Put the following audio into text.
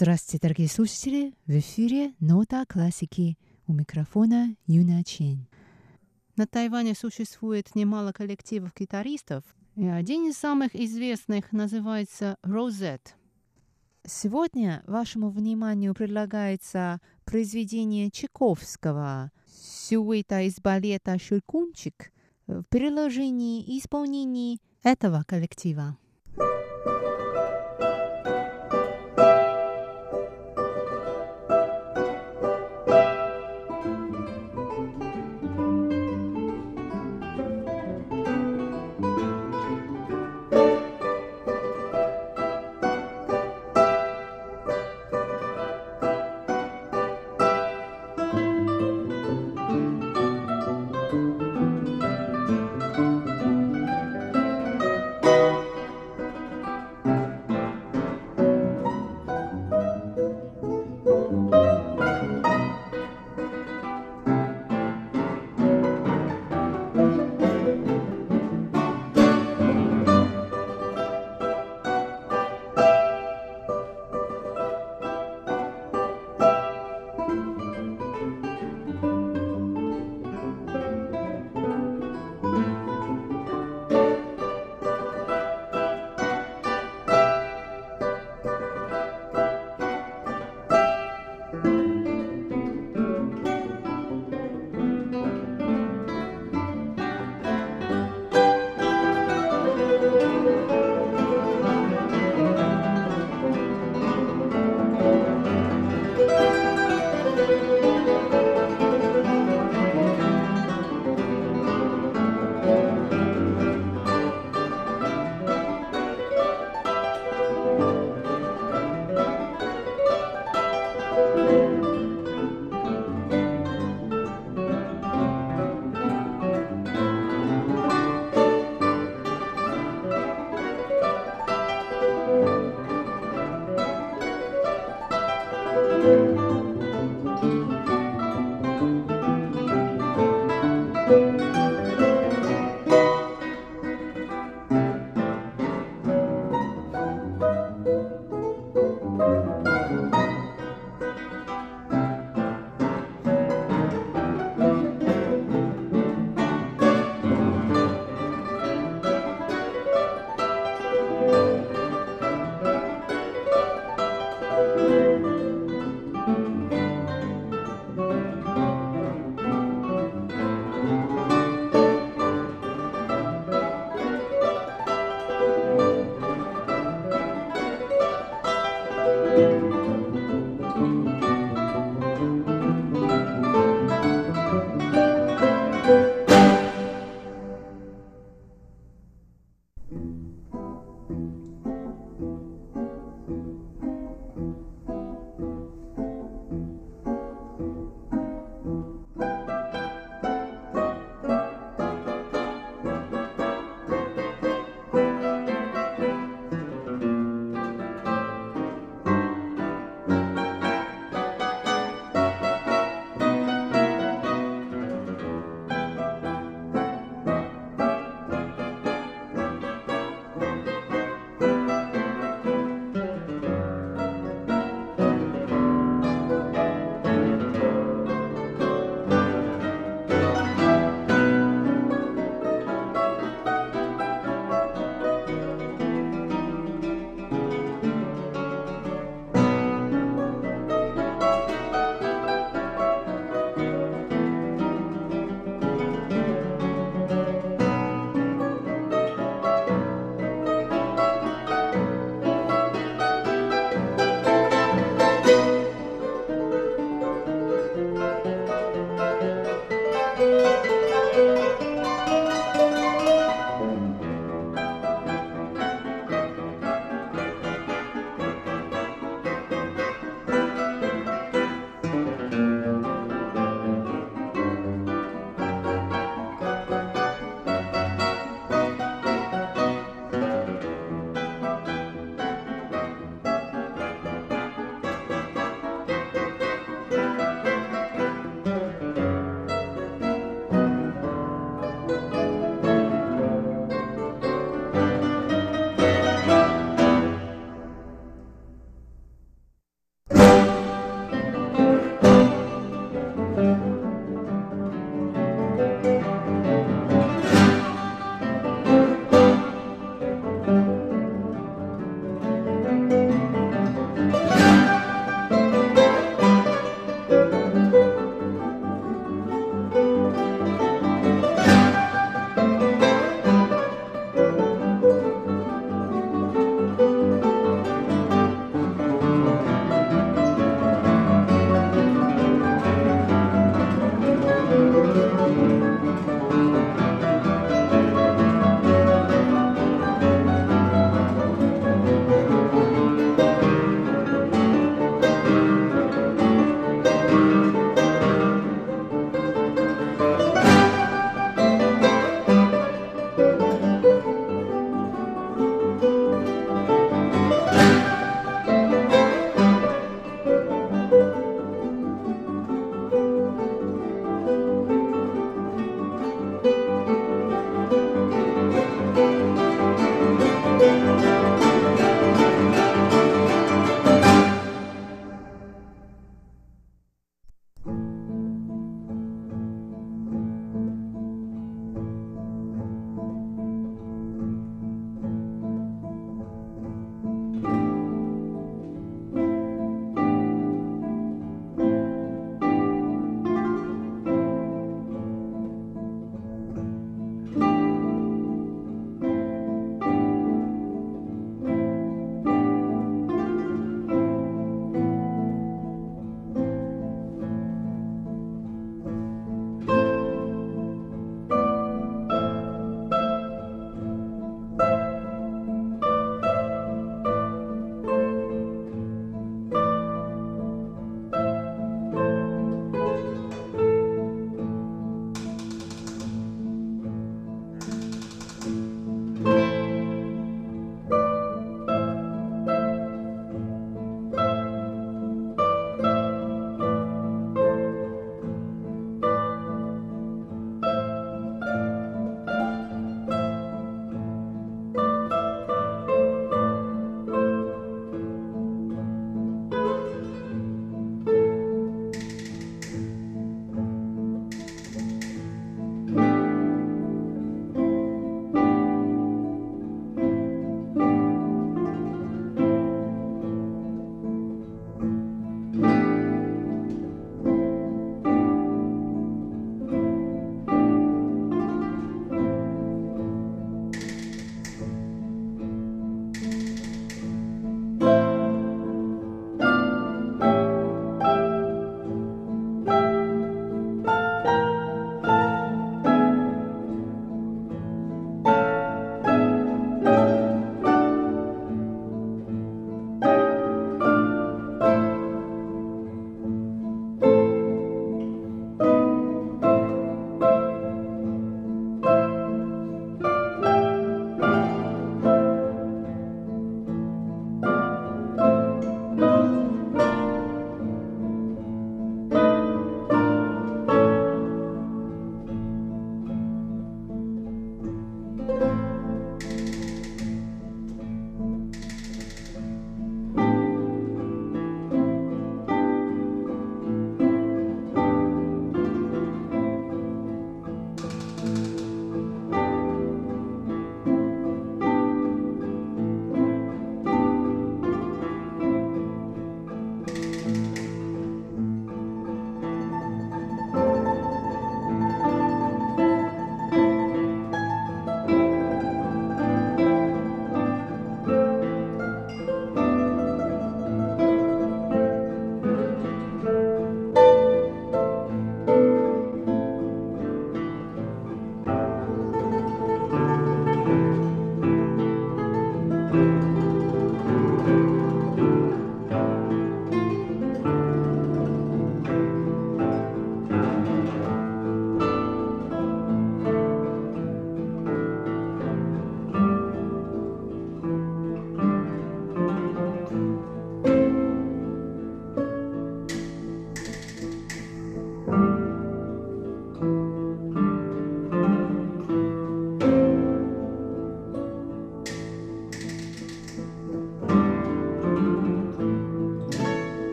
Здравствуйте, дорогие слушатели! В эфире «Нота классики» у микрофона Юна Чен. На Тайване существует немало коллективов гитаристов, и один из самых известных называется «Розет». Сегодня вашему вниманию предлагается произведение Чайковского «Сюита из балета «Щелкунчик» в переложении и исполнении этого коллектива.